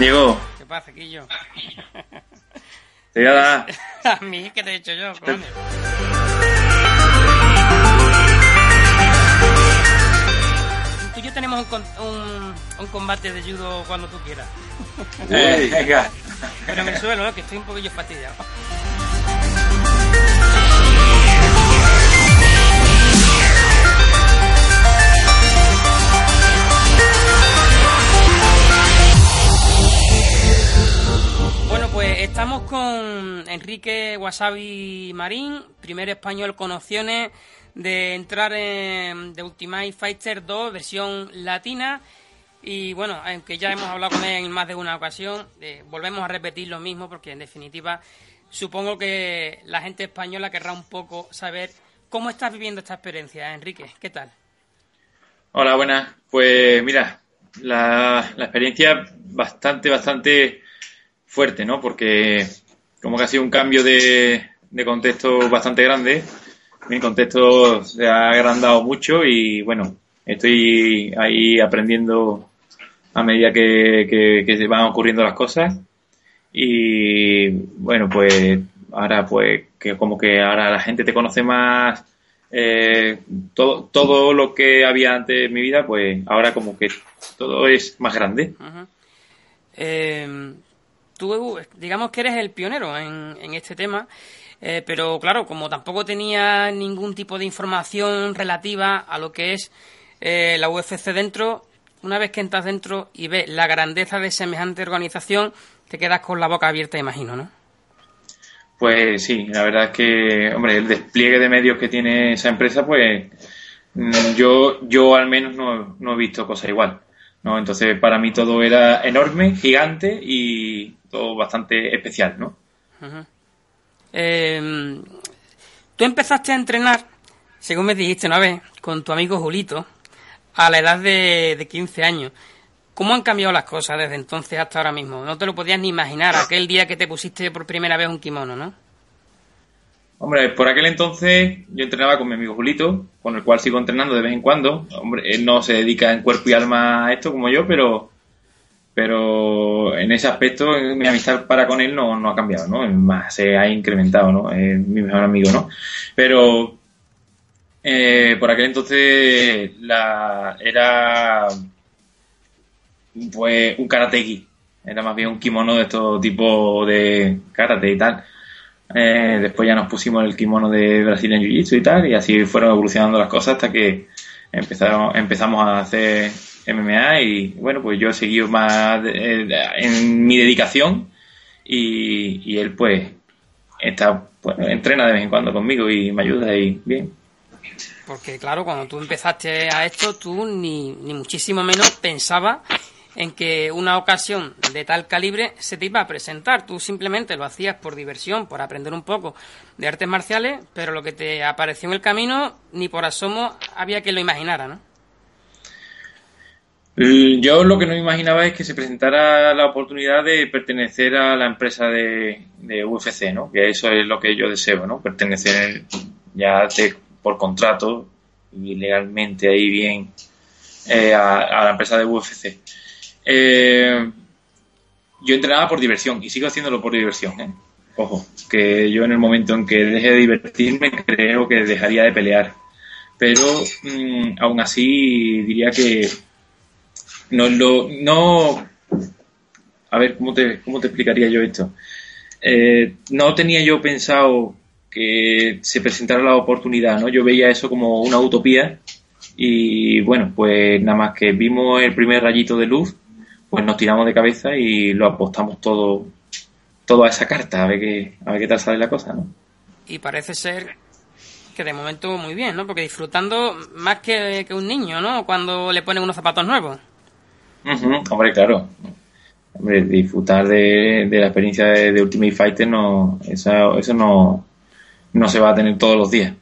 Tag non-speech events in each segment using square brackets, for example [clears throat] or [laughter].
Diego. ¿Qué pasa, Quillo? Te voy a dar. a mí, ¿qué te he dicho yo? Coño? Tú y yo tenemos un, un, un combate de judo cuando tú quieras. Venga. [laughs] Pero en el suelo, ¿no? que estoy un poquillo fastidiado. Enrique Wasabi Marín, primer español con opciones de entrar en The Ultimate Fighter 2, versión latina. Y bueno, aunque ya hemos hablado con él en más de una ocasión, eh, volvemos a repetir lo mismo porque en definitiva supongo que la gente española querrá un poco saber cómo estás viviendo esta experiencia, Enrique. ¿Qué tal? Hola, buenas. Pues mira, la, la experiencia bastante, bastante fuerte, ¿no? Porque como que ha sido un cambio de, de contexto bastante grande. Mi contexto se ha agrandado mucho y bueno, estoy ahí aprendiendo a medida que, que, van ocurriendo las cosas. Y bueno, pues ahora pues que como que ahora la gente te conoce más eh, todo, todo lo que había antes en mi vida, pues ahora como que todo es más grande. Eh, tú, digamos que eres el pionero en, en este tema, eh, pero claro, como tampoco tenía ningún tipo de información relativa a lo que es eh, la UFC dentro, una vez que entras dentro y ves la grandeza de semejante organización, te quedas con la boca abierta, imagino, ¿no? Pues sí, la verdad es que, hombre, el despliegue de medios que tiene esa empresa, pues mm, yo, yo al menos no, no he visto cosa igual. ¿no? Entonces, para mí todo era enorme, gigante y todo bastante especial, ¿no? Eh, tú empezaste a entrenar, según me dijiste una vez, con tu amigo Julito, a la edad de, de 15 años. ¿Cómo han cambiado las cosas desde entonces hasta ahora mismo? No te lo podías ni imaginar, aquel día que te pusiste por primera vez un kimono, ¿no? Hombre, por aquel entonces yo entrenaba con mi amigo Julito, con el cual sigo entrenando de vez en cuando. Hombre, él no se dedica en cuerpo y alma a esto como yo, pero pero en ese aspecto mi amistad para con él no, no ha cambiado, ¿no? Más se ha incrementado, ¿no? Es mi mejor amigo, ¿no? Pero eh, por aquel entonces la, era pues un karateki, era más bien un kimono de estos tipo de karate y tal. Eh, después ya nos pusimos el kimono de Brazilian Jiu-Jitsu y tal, y así fueron evolucionando las cosas hasta que empezaron, empezamos a hacer MMA y bueno, pues yo he seguido más eh, en mi dedicación y, y él pues está, bueno, entrena de vez en cuando conmigo y me ayuda y bien. Porque claro, cuando tú empezaste a esto, tú ni, ni muchísimo menos pensabas en que una ocasión de tal calibre se te iba a presentar. Tú simplemente lo hacías por diversión, por aprender un poco de artes marciales, pero lo que te apareció en el camino, ni por asomo había quien lo imaginara, ¿no? L- Yo lo que no imaginaba es que se presentara la oportunidad de pertenecer a la empresa de, UFC, ¿no? Que eso es lo que yo deseo, ¿no? Pertenecer ya por contrato y legalmente ahí bien eh, a, la empresa de UFC. Eh, yo entrenaba por diversión y sigo haciéndolo por diversión, ¿eh? Ojo, que yo en el momento en que deje de divertirme creo que dejaría de pelear. Pero mm, aún así diría que no lo no a ver cómo te cómo te explicaría yo esto Eh, no tenía yo pensado que se presentara la oportunidad no yo veía eso como una utopía y bueno pues nada más que vimos el primer rayito de luz pues nos tiramos de cabeza y lo apostamos todo todo a esa carta a ver qué a ver qué tal sale la cosa no Y parece ser que de momento muy bien, ¿no? Porque disfrutando más que, que un niño, ¿no? Cuando le ponen unos zapatos nuevos. Ujú, Hombre, claro. Hombre, disfrutar de, de la experiencia de, Ultimate Fighter no, eso, eso no, no se va a tener todos los días.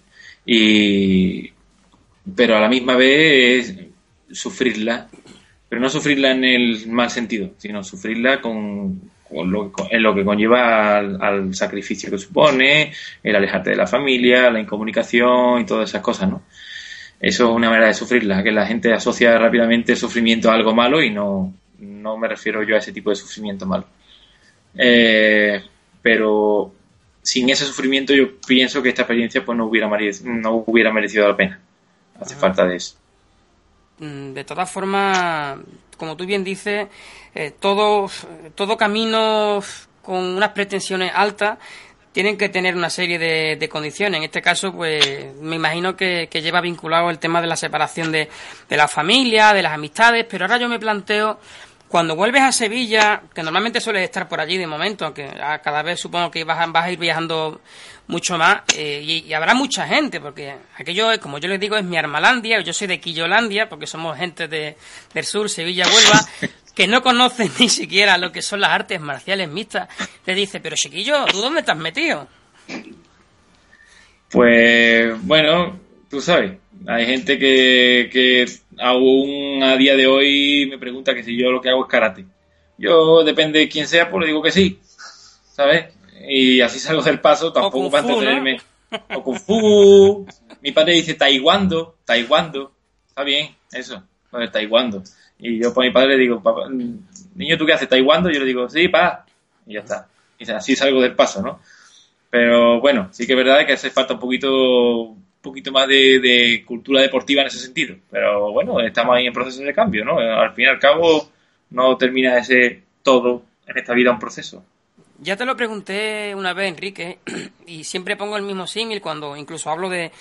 Y, pero a la misma vez es sufrirla, pero no sufrirla en el mal sentido, sino sufrirla con, con lo, con- en lo que conlleva al sacrificio que supone, el alejarte de la familia, la incomunicación y todas esas cosas, ¿no? Eso es una manera de sufrirla, que la gente asocia rápidamente el sufrimiento a algo malo y no, no me refiero yo a ese tipo de sufrimiento malo. Eh, pero sin ese sufrimiento yo pienso que esta experiencia pues no hubiera, no hubiera merecido la pena. Hace falta de eso. Mm, de todas formas, como tú bien dices, eh, todo, todo camino con unas pretensiones altas tienen que tener una serie de, condiciones. En este caso, pues me imagino que, lleva vinculado el tema de la separación de, de la familia, de las amistades, pero ahora yo me planteo cuando vuelves a Sevilla, que normalmente sueles estar por allí de momento, aunque cada vez supongo que vas, a ir viajando mucho más, eh, y, habrá mucha gente, porque aquello, como yo les digo, es mi Armalandia, yo soy de Quillolandia, porque somos gente de, del sur, Sevilla, Huelva, [laughs] que no conocen [laughs] ni siquiera lo que son las artes marciales mixtas. Te dice, pero chiquillo, ¿tú dónde estás metido? Pues, bueno, tú sabes, hay gente que, que aún a día de hoy me pregunta que si yo lo que hago es karate. Yo, depende de quién sea, pues le digo que sí, ¿sabes? Y así salgo del paso, tampoco para entretenerme. [laughs] O Kung Fu. Mi padre dice taiguando, taiguando. Está bien, eso, pues, taiguando. Y yo por mi padre le digo, papá, niño, ¿tú qué haces? ¿Taiguando? Yo le digo, sí, pa. Y ya está. Y así salgo del paso, ¿no? Pero bueno, sí que es verdad que hace falta un poquito poquito más de, cultura deportiva en ese sentido. Pero bueno, estamos ahí en proceso de cambio, ¿no? Al fin y al cabo, no termina de ser todo en esta vida un proceso. Ya te lo pregunté una vez, Enrique, [clears throat] y siempre pongo el mismo símil cuando incluso hablo de,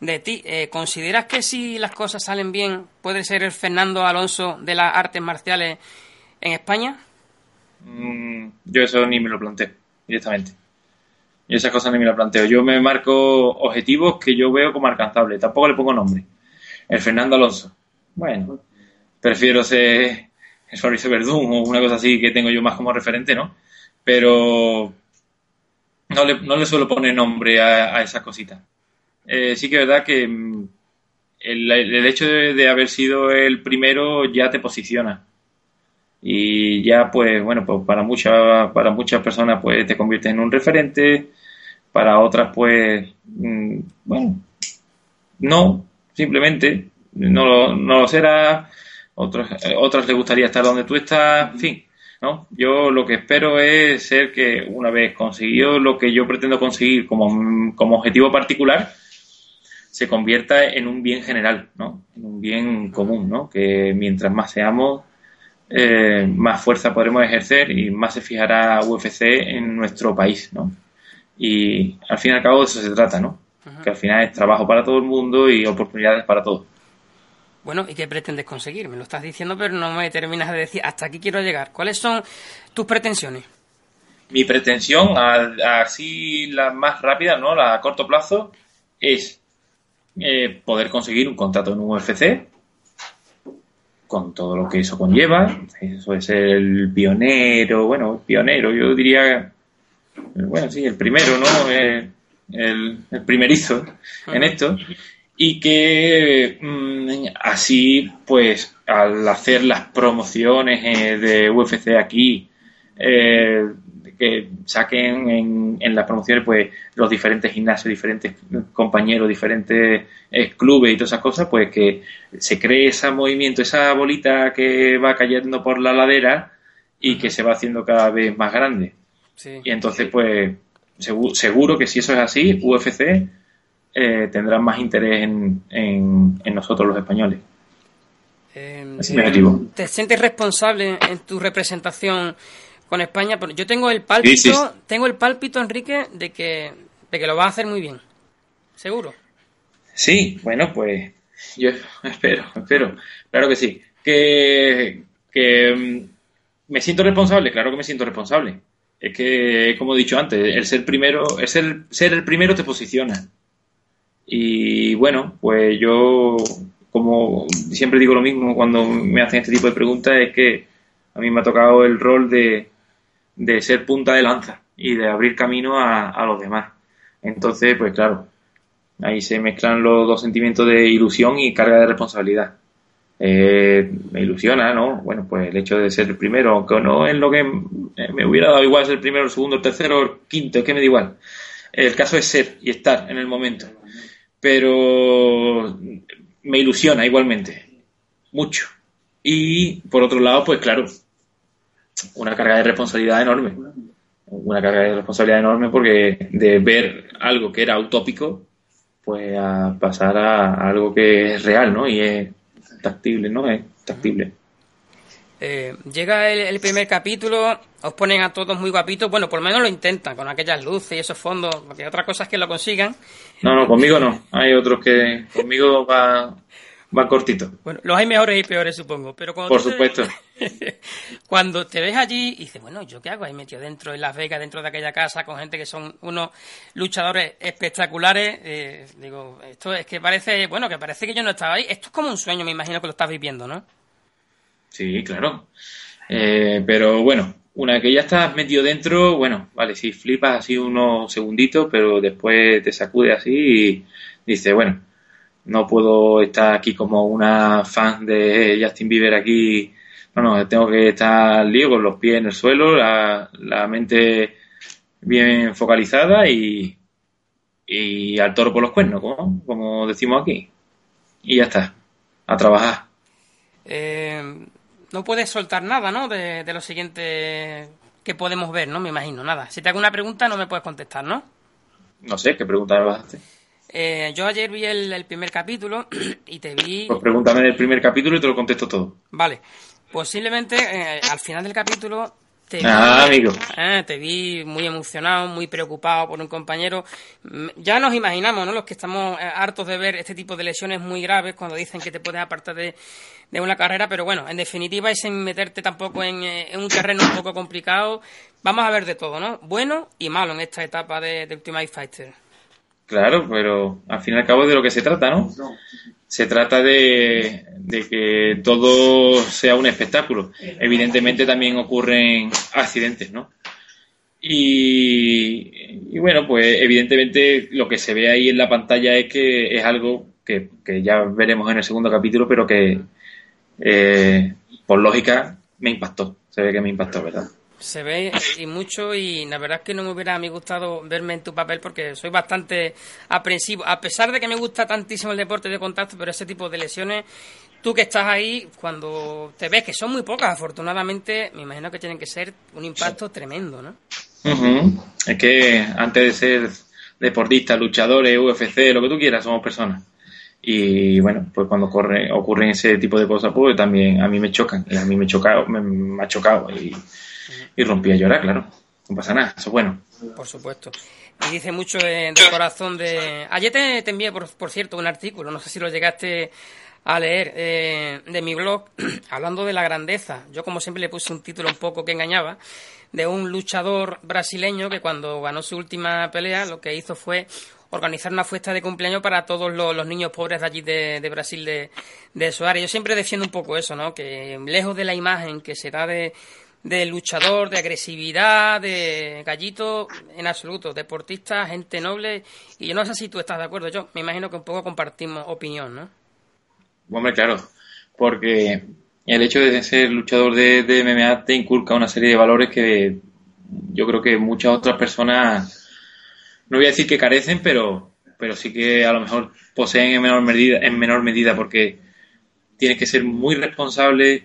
de ti. Eh, ¿Consideras que si las cosas salen bien, puede ser el Fernando Alonso de las artes marciales en España? Mm, yo eso ni me lo planteé directamente. Y esas cosas ni me las planteo. Yo me marco objetivos que yo veo como alcanzables. Tampoco le pongo nombre. El Fernando Alonso. Bueno, prefiero ser el Fabricio Verdún o una cosa así que tengo yo más como referente, ¿no? Pero no le, no le suelo poner nombre a, esas cositas. Eh, sí que es verdad que mm, el, hecho de, haber sido el primero ya te posiciona. Y ya, pues, bueno, pues para muchas, para muchas personas, pues te conviertes en un referente, para otras pues, mm, bueno, no, simplemente no, no lo será, otras, eh, otras les gustaría estar donde tú estás, en fin, ¿no? Yo lo que espero es ser que una vez conseguido lo que yo pretendo conseguir como, como objetivo particular, se convierta en un bien general, ¿no? En un bien común, ¿no? Que mientras más seamos, eh, más fuerza podremos ejercer y más se fijará UFC en nuestro país, ¿no? Y al fin y al cabo de eso se trata, ¿no? Que al final es trabajo para todo el mundo y oportunidades para todos. Bueno, ¿y qué pretendes conseguir? Me lo estás diciendo, pero no me terminas de decir hasta aquí quiero llegar. ¿Cuáles son tus pretensiones? Mi pretensión, así la más rápida, ¿no? La a corto plazo, es eh, poder conseguir un contrato en un UFC con todo lo que eso conlleva. Eso es el pionero, bueno, pionero, yo diría bueno, sí, el primero, ¿no? El, el, primerizo en esto. Y que mm, así, pues, al hacer las promociones eh, de UFC aquí, eh, que saquen en, en, las promociones pues los diferentes gimnasios, diferentes compañeros, diferentes eh, clubes y todas esas cosas, pues que se cree ese movimiento, esa bolita que va cayendo por la ladera y que se va haciendo cada vez más grande. Y entonces, pues, seguro, que si eso es así, UFC eh, tendrá más interés en, en, nosotros los españoles. Em, ¿Te sientes responsable en tu representación con España? Yo tengo el pálpito, tengo el pálpito, Enrique, de que, de que lo va a hacer muy bien. ¿Seguro? Sí, bueno, pues yo [laughs] espero, espero. Claro que sí. Que, que mm, me siento responsable, claro que me siento responsable es que, como he dicho antes, el ser primero, es el ser el primero te posiciona. Y bueno, pues yo, como siempre digo lo mismo cuando me hacen este tipo de preguntas, es que a mí me ha tocado el rol de, de ser punta de lanza y de abrir camino a, a los demás. Entonces, pues claro, ahí se mezclan los dos sentimientos de ilusión y carga de responsabilidad. Eh, me ilusiona, ¿no? Bueno, pues el hecho de ser el primero, aunque no es lo que me hubiera dado igual ser el primero, el segundo, el tercero, el quinto, es que me da igual. El caso es ser y estar en el momento. Pero me ilusiona igualmente, mucho. Y por otro lado, pues claro, una carga de responsabilidad enorme. Una carga de responsabilidad enorme porque de ver algo que era utópico, pues a pasar a, algo que es real, ¿no? Y es tactible, ¿no? Es tactible. Eh, llega el, primer capítulo, os ponen a todos muy guapitos, bueno, por lo menos lo intentan, con aquellas luces y esos fondos, porque otra cosa es que lo consigan. No, no, conmigo no, hay otros que conmigo va, va cortito. Bueno, los hay mejores y peores, supongo, pero cuando Por supuesto. [laughs] cuando te ves allí y dices, bueno, ¿yo qué hago ahí metido dentro de Las Vegas, dentro de aquella casa, con gente que son unos luchadores espectaculares? Eh, digo, esto es que parece, bueno, que parece que yo no estaba ahí. Esto es como un sueño, me imagino que lo estás viviendo, ¿no? Sí, claro. Eh, pero bueno, una que ya estás metido dentro, bueno, vale, sí, flipas así unos segunditos, pero después te sacude así y dices, bueno, no puedo estar aquí como una fan de Justin Bieber aquí. Bueno, tengo que estar lío con los pies en el suelo, la, la mente bien focalizada y, y al toro por los cuernos, como, como decimos aquí. Y ya está, a trabajar. Eh, no puedes soltar nada, ¿no? De, lo siguiente que podemos ver, ¿no? Me imagino, nada. Si te hago una pregunta, no me puedes contestar, ¿no? No sé, ¿qué pregunta me vas a hacer? Eh, yo ayer vi el, primer capítulo [clears throat] y te vi... Pues pregúntame del primer capítulo y te lo contesto todo. Vale. Posiblemente eh, al final del capítulo te vi, ah, amigo. Eh, te vi muy emocionado, muy preocupado por un compañero. Mm, ya nos imaginamos, ¿no? Los que estamos hartos de ver este tipo de lesiones muy graves cuando dicen que te puedes apartar de, de una carrera, pero bueno, en definitiva es en meterte tampoco en, en, un terreno un poco complicado. Vamos a ver de todo, ¿no? Bueno y malo en esta etapa de, de Ultimate Fighter. Claro, pero al fin y al cabo de lo que se trata, ¿no? Se trata de, de que todo sea un espectáculo. Evidentemente también ocurren accidentes, ¿no? Y, y, bueno, pues evidentemente lo que se ve ahí en la pantalla es que es algo que, que ya veremos en el segundo capítulo, pero que eh, por lógica me impactó. Se ve que me impactó, ¿verdad? Se ve y mucho y la verdad es que no me hubiera a mí gustado verme en tu papel porque soy bastante aprensivo, a pesar de que me gusta tantísimo el deporte de contacto, pero ese tipo de lesiones, tú que estás ahí, cuando te ves que son muy pocas, afortunadamente, me imagino que tienen que ser un impacto tremendo, ¿no? Es que antes de ser deportistas, luchadores, UFC, lo que tú quieras, somos personas. Y bueno, pues cuando ocurren ese tipo de cosas, pues también a mí me chocan. A mí me, chocado, me, ha chocado. Y, y rompí a llorar, claro. No pasa nada, eso es bueno. Por supuesto. Y dice mucho de, corazón de... Ayer te, envié, por, por, cierto, un artículo, no sé si lo llegaste a leer, eh, de mi blog, [clears throat] hablando de la grandeza. Yo, como siempre, le puse un título un poco que engañaba, de un luchador brasileño que cuando ganó su última pelea, lo que hizo fue organizar una fiesta de cumpleaños para todos los, niños pobres de allí de, Brasil, de, de su área. Yo siempre defiendo un poco eso, ¿no? Que lejos de la imagen que se da de, luchador, de agresividad, de gallito, en absoluto, deportista, gente noble, y yo no sé si tú estás de acuerdo, yo me imagino que un poco compartimos opinión, ¿no? Hombre, claro, porque el hecho de ser luchador de, de MMA te inculca una serie de valores que yo creo que muchas otras personas no voy a decir que carecen, pero, pero sí que a lo mejor poseen en menor medida, en menor medida porque tienes que ser muy responsable,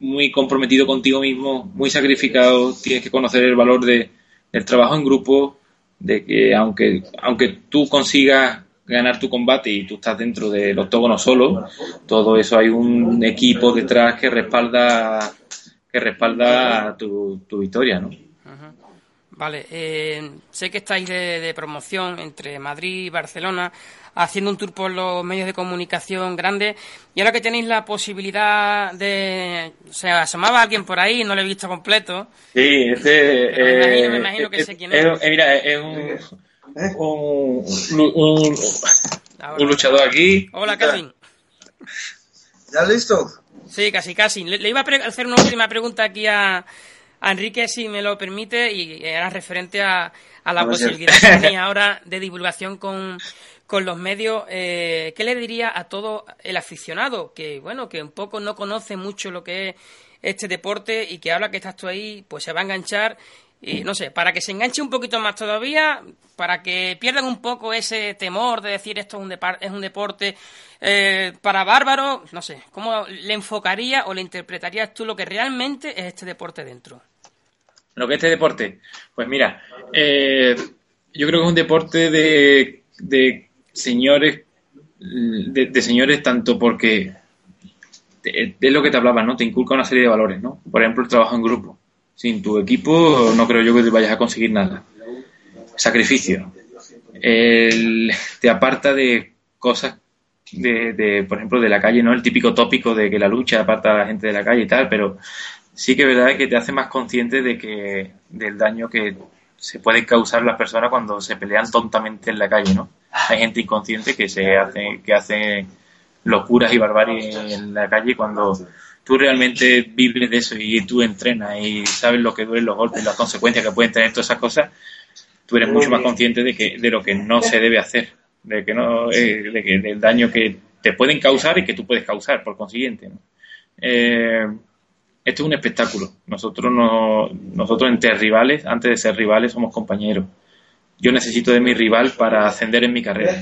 muy comprometido contigo mismo, muy sacrificado, tienes que conocer el valor de, del trabajo en grupo, de que aunque, aunque tú consigas ganar tu combate y tú estás dentro del octógono solo, todo eso hay un equipo detrás que respalda que respalda tu, tu victoria, ¿no? Vale, eh, sé que estáis de, promoción entre Madrid y Barcelona, haciendo un tour por los medios de comunicación grandes, y ahora que tenéis la posibilidad de... O sea, asomaba alguien por ahí, no lo he visto completo. Sí, este... me, imagino, eh, que sé quién es. Mira, es un... Un, un, un, luchador aquí. Hola, Kevin. ¿Ya listo? Sí, casi, casi. le iba a hacer una última pregunta aquí a a Enrique, si me lo permite, y era referente a, la posibilidad que tenía ahora de divulgación con, los medios, eh, ¿qué le diría a todo el aficionado que, bueno, que un poco no conoce mucho lo que es este deporte y que ahora que estás tú ahí, pues se va a enganchar Y no sé, para que se enganche un poquito más todavía, para que pierdan un poco ese temor de decir esto es un, es un deporte eh, para bárbaros, no sé, ¿cómo le enfocaría o le interpretarías tú lo que realmente es este deporte dentro? Lo que es este deporte, pues mira, eh, yo creo que es un deporte de, de señores, de, señores tanto porque es lo que te hablaba, ¿no? Te inculca una serie de valores, ¿no? Por ejemplo, el trabajo en grupo. Sin tu equipo no creo yo que te vayas a conseguir nada. Sacrificio. te aparta de cosas de, de, por ejemplo, de la calle, ¿no? El típico tópico de que la lucha aparta a la gente de la calle y tal, pero sí que es verdad que te hace más consciente de que del daño que se puede causar las personas cuando se pelean tontamente en la calle, ¿no? [laughs] Hay gente inconsciente que se hace que hace locuras y barbarie en la calle cuando tú realmente vives de eso y tú entrenas y sabes lo que duelen los golpes, las consecuencias que pueden tener todas esas cosas, tú eres mucho más consciente de que de lo que no se debe hacer, de que no eh, de que del daño que te pueden causar y que tú puedes causar por consiguiente, ¿no? Eh, esto es un espectáculo. Nosotros no, nosotros entre rivales, antes de ser rivales, somos compañeros. Yo necesito de mi rival para ascender en mi carrera.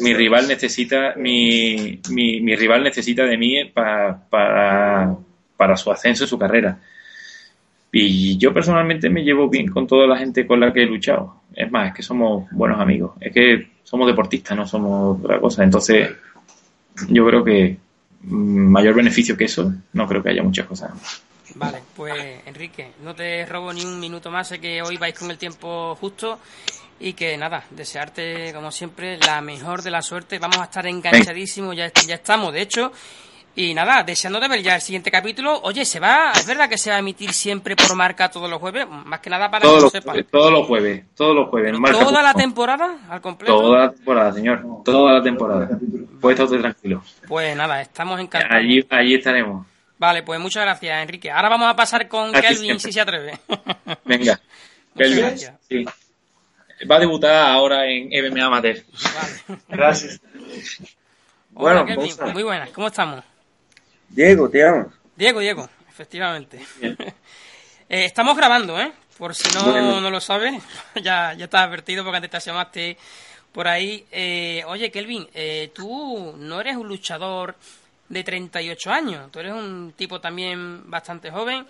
Mi rival necesita, mi, mi, rival necesita de mí para, para, para su ascenso en su carrera. Y yo personalmente me llevo bien con toda la gente con la que he luchado. Es más, es que somos buenos amigos. Es que somos deportistas, no somos otra cosa. Entonces, yo creo que mayor beneficio que eso, no creo que haya muchas cosas. Vale, pues Enrique, no te robo ni un minuto más, sé que hoy vais con el tiempo justo y que nada, desearte como siempre la mejor de la suerte, vamos a estar enganchadísimos, ya, ya estamos, de hecho, y nada, deseando de ver ya el siguiente capítulo. Oye, ¿se va? ¿Es verdad que se va a emitir siempre por marca todos los jueves? Más que nada para todos que lo sepan. Todos los jueves, todos los jueves. ¿Toda la temporada al completo? Toda la temporada, señor. Toda la temporada. Puede estar tranquilo. Pues nada, estamos encantados. Allí, allí estaremos. Vale, pues muchas gracias, Enrique. Ahora vamos a pasar con Kelvin, si se atreve. [laughs] Venga. Kelvin, sí. Va a debutar ahora en MMA Amateur. Vale. Gracias. bueno, muy buenas. ¿Cómo estamos? Diego, te amo. Diego, Diego, efectivamente. [laughs] Eh, estamos grabando, ¿eh? Por si no, no lo sabes, [laughs] ya, ya estás advertido porque antes te llamaste por ahí. Eh, oye, Kelvin, eh, tú no eres un luchador de 38 años, tú eres un tipo también bastante joven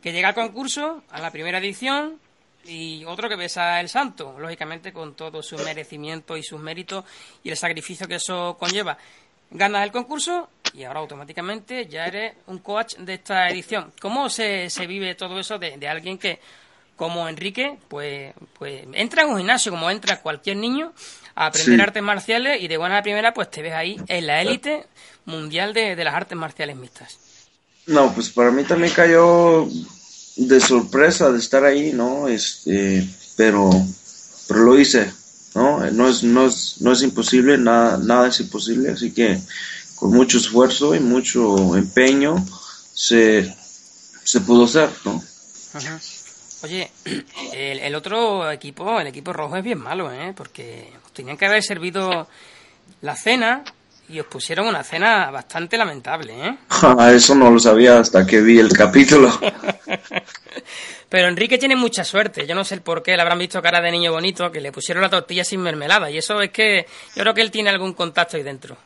que llega al concurso, a la primera edición, y otro que besa el santo, lógicamente con todo su merecimiento y sus méritos y el sacrificio que eso conlleva ganas el concurso y ahora automáticamente ya eres un coach de esta edición. ¿Cómo se, se vive todo eso de, alguien que, como Enrique, pues, pues entra en un gimnasio como entra cualquier niño a aprender artes marciales y de buena primera pues te ves ahí en la élite mundial de, las artes marciales mixtas? No, pues para mí también cayó de sorpresa de estar ahí, ¿no? Este, pero, pero lo hice ¿no? No es, no es, no es imposible, nada, nada es imposible, así que con mucho esfuerzo y mucho empeño se, se pudo hacer, ¿no? Oye, [clears throat] el, otro equipo, el equipo rojo es bien malo, ¿eh? Porque tenían que haber servido la cena y os pusieron una cena bastante lamentable, ¿eh? [laughs] Eso no lo sabía hasta que vi el capítulo. [laughs] Pero Enrique tiene mucha suerte. Yo no sé el por qué le habrán visto cara de niño bonito, que le pusieron la tortilla sin mermelada. Y eso es que yo creo que él tiene algún contacto ahí dentro.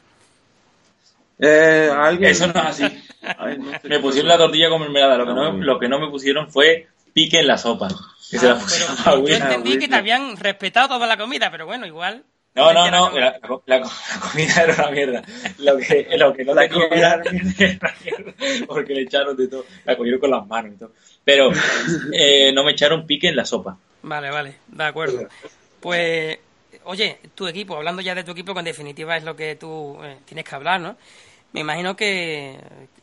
Eh, Eso no es así. [laughs] me pusieron la tortilla con mermelada. Lo que, no, lo que no me pusieron fue pique en la sopa. Que se la ah, yo entendí que te habían respetado toda la comida, pero bueno, igual. No, no, no, la, la, comida era una mierda. Lo que, lo que no la comida era una mierda, porque le echaron de todo, la cogieron con las manos y todo. Pero eh, no me echaron pique en la sopa. Vale, vale, de acuerdo. Pues, oye, tu equipo, hablando ya de tu equipo, que en definitiva es lo que tú eh, tienes que hablar, ¿no? Me imagino que,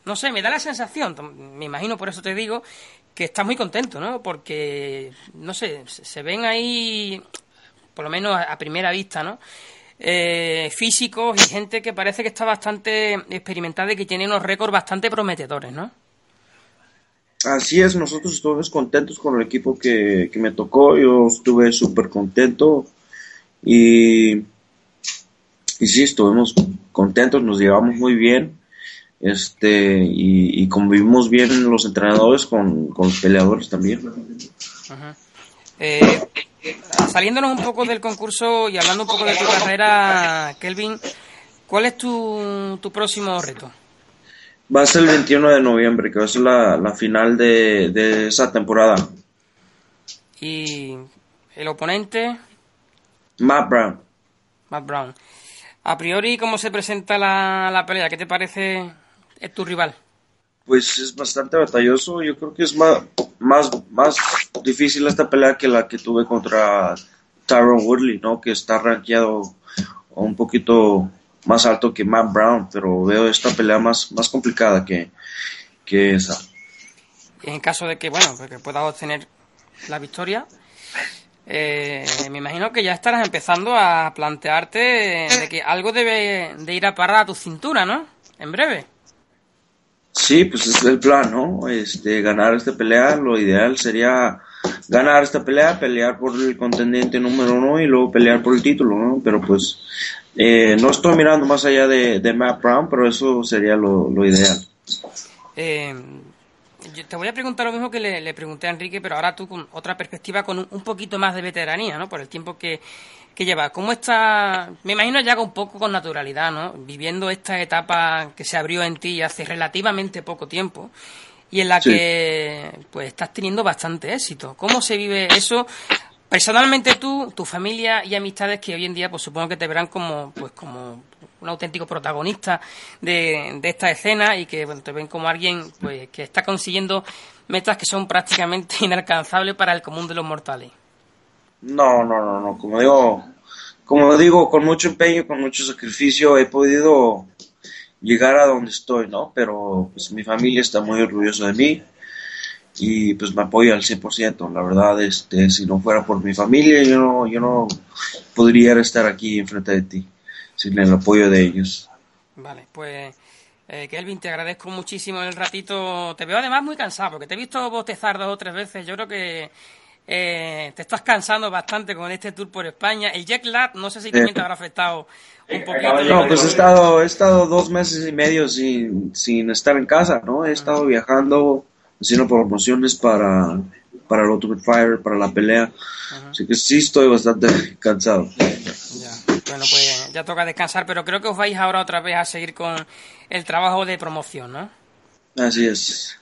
no sé, me da la sensación, me imagino, por eso te digo, que estás muy contento, ¿no? Porque, no sé, se ven ahí por lo menos a, primera vista, ¿no? Eh, físicos y gente que parece que está bastante experimentada y que tiene unos récords bastante prometedores, ¿no? Así es, nosotros estuvimos contentos con el equipo que, me tocó, yo estuve súper contento y, y sí, estuvimos contentos, nos llevamos muy bien. Este y, convivimos bien los entrenadores con, los peleadores también. Eh, saliéndonos un poco del concurso y hablando un poco de tu carrera, Kelvin, ¿cuál es tu, tu próximo reto? Va a ser el 21 de noviembre, que va a ser la, final de, de, esa temporada. ¿Y el oponente? Matt Brown. Matt Brown. A priori, ¿cómo se presenta la, la pelea? ¿Qué te parece tu rival? Pues es bastante batalloso. Yo creo que es más, más, más difícil esta pelea que la que tuve contra Tyron Woodley, ¿no? Que está rankeado un poquito más alto que Matt Brown, pero veo esta pelea más, más complicada que, que esa. En caso de que, bueno, que puedas obtener la victoria, eh, me imagino que ya estarás empezando a plantearte de que algo debe de ir a parar a tu cintura, ¿no? En breve. Sí, pues es el plan, ¿no? Este, ganar esta pelea, lo ideal sería ganar esta pelea, pelear por el contendiente número uno y luego pelear por el título, ¿no? Pero pues eh, no estoy mirando más allá de, de Matt Brown, pero eso sería lo, ideal. Eh, te voy a preguntar lo mismo que le, pregunté a Enrique, pero ahora tú con otra perspectiva, con un, poquito más de veteranía, ¿no? Por el tiempo que, que lleva. ¿Cómo está? Me imagino ya un poco con naturalidad, ¿no? Viviendo esta etapa que se abrió en ti hace relativamente poco tiempo y en la que pues estás teniendo bastante éxito. ¿Cómo se vive eso Personalmente tú, tu familia y amistades que hoy en día pues supongo que te verán como pues como un auténtico protagonista de, de esta escena y que bueno, te ven como alguien pues que está consiguiendo metas que son prácticamente [laughs] inalcanzables para el común de los mortales. No, no, no, no, como digo, como digo, con mucho empeño, con mucho sacrificio he podido llegar a donde estoy, ¿no? Pero pues mi familia está muy orgullosa de mí y pues me apoya al 100%. La verdad, este, si no fuera por mi familia, yo no, yo no podría estar aquí enfrente de ti sin el apoyo de ellos. Vale, pues eh, Kelvin, te agradezco muchísimo el ratito. Te veo además muy cansado, porque te he visto bostezar dos o tres veces. Yo creo que eh, te estás cansando bastante con este tour por España. El jet lag, no sé si también te habrá afectado un poquito. No, pues he estado, he estado dos meses y medio sin, sin estar en casa, ¿no? He estado viajando haciendo promociones para, para el Ultimate Fire, para la pelea. Así que sí estoy bastante [laughs] cansado. Ya. Bueno, pues ya toca descansar, pero creo que os vais ahora otra vez a seguir con el trabajo de promoción, ¿no? Así es.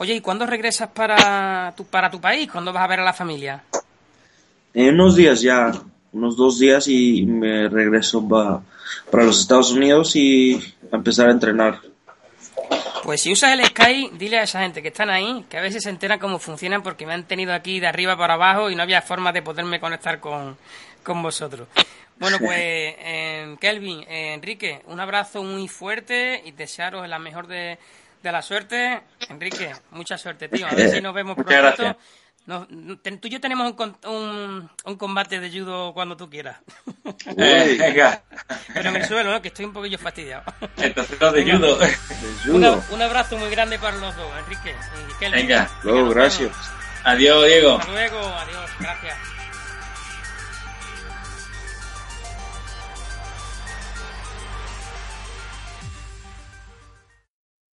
Oye, ¿y cuándo regresas para tu, para tu país? ¿Cuándo vas a ver a la familia? En unos días ya, unos dos días y me regreso para, para los Estados Unidos y a empezar a entrenar pues si usas el Sky, dile a esa gente que están ahí que a veces se enteran cómo funcionan porque me han tenido aquí de arriba para abajo y no había forma de poderme conectar con, vosotros. Bueno, [laughs] pues eh, Kelvin, eh, Enrique, un abrazo muy fuerte y desearos la mejor de, de la suerte. Enrique, mucha suerte, tío. A ver si nos vemos pronto. Tú y yo tenemos un, un, combate de judo cuando tú quieras. [laughs] venga. Pero en el suelo, ¿no? que estoy un poquillo fastidiado. Entonces no de [laughs] judo. un abrazo muy grande para los dos, Enrique. venga. Luego, gracias. Adiós, Diego. Hasta luego, adiós, gracias.